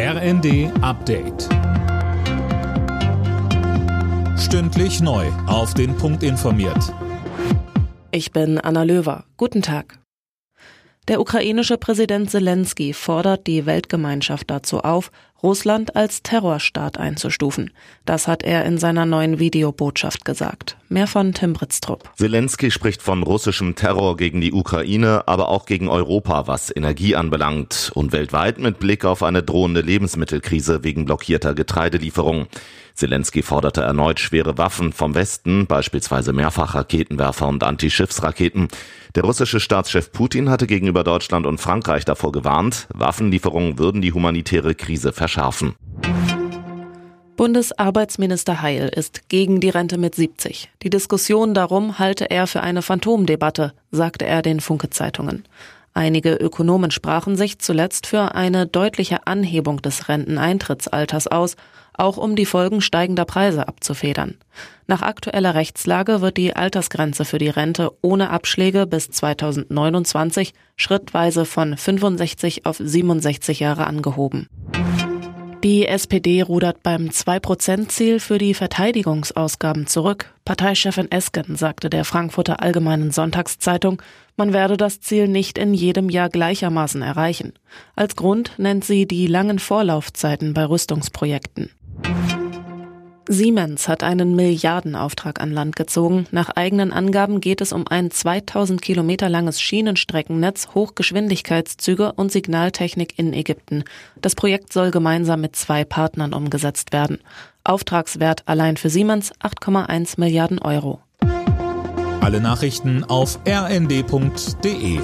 RND Update. Stündlich neu. Auf den Punkt informiert. Ich bin Anna Löwer. Guten Tag. Der ukrainische Präsident Zelensky fordert die Weltgemeinschaft dazu auf, Russland als Terrorstaat einzustufen. Das hat er in seiner neuen Videobotschaft gesagt. Mehr von Tim Britztrup. Zelensky spricht von russischem Terror gegen die Ukraine, aber auch gegen Europa, was Energie anbelangt und weltweit mit Blick auf eine drohende Lebensmittelkrise wegen blockierter Getreidelieferungen. Zelensky forderte erneut schwere Waffen vom Westen, beispielsweise Mehrfachraketenwerfer und Antischiffsraketen. Der russische Staatschef Putin hatte gegenüber Deutschland und Frankreich davor gewarnt, Waffenlieferungen würden die humanitäre Krise verschärfen. Bundesarbeitsminister Heil ist gegen die Rente mit 70. Die Diskussion darum halte er für eine Phantomdebatte, sagte er den Funke-Zeitungen. Einige Ökonomen sprachen sich zuletzt für eine deutliche Anhebung des Renteneintrittsalters aus, auch um die Folgen steigender Preise abzufedern. Nach aktueller Rechtslage wird die Altersgrenze für die Rente ohne Abschläge bis 2029 schrittweise von 65 auf 67 Jahre angehoben. Die SPD rudert beim 2-Prozent-Ziel für die Verteidigungsausgaben zurück. Parteichefin Esken sagte der Frankfurter Allgemeinen Sonntagszeitung, man werde das Ziel nicht in jedem Jahr gleichermaßen erreichen. Als Grund nennt sie die langen Vorlaufzeiten bei Rüstungsprojekten. Siemens hat einen Milliardenauftrag an Land gezogen. Nach eigenen Angaben geht es um ein 2000 Kilometer langes Schienenstreckennetz, Hochgeschwindigkeitszüge und Signaltechnik in Ägypten. Das Projekt soll gemeinsam mit zwei Partnern umgesetzt werden. Auftragswert allein für Siemens 8,1 Milliarden Euro. Alle Nachrichten auf rnd.de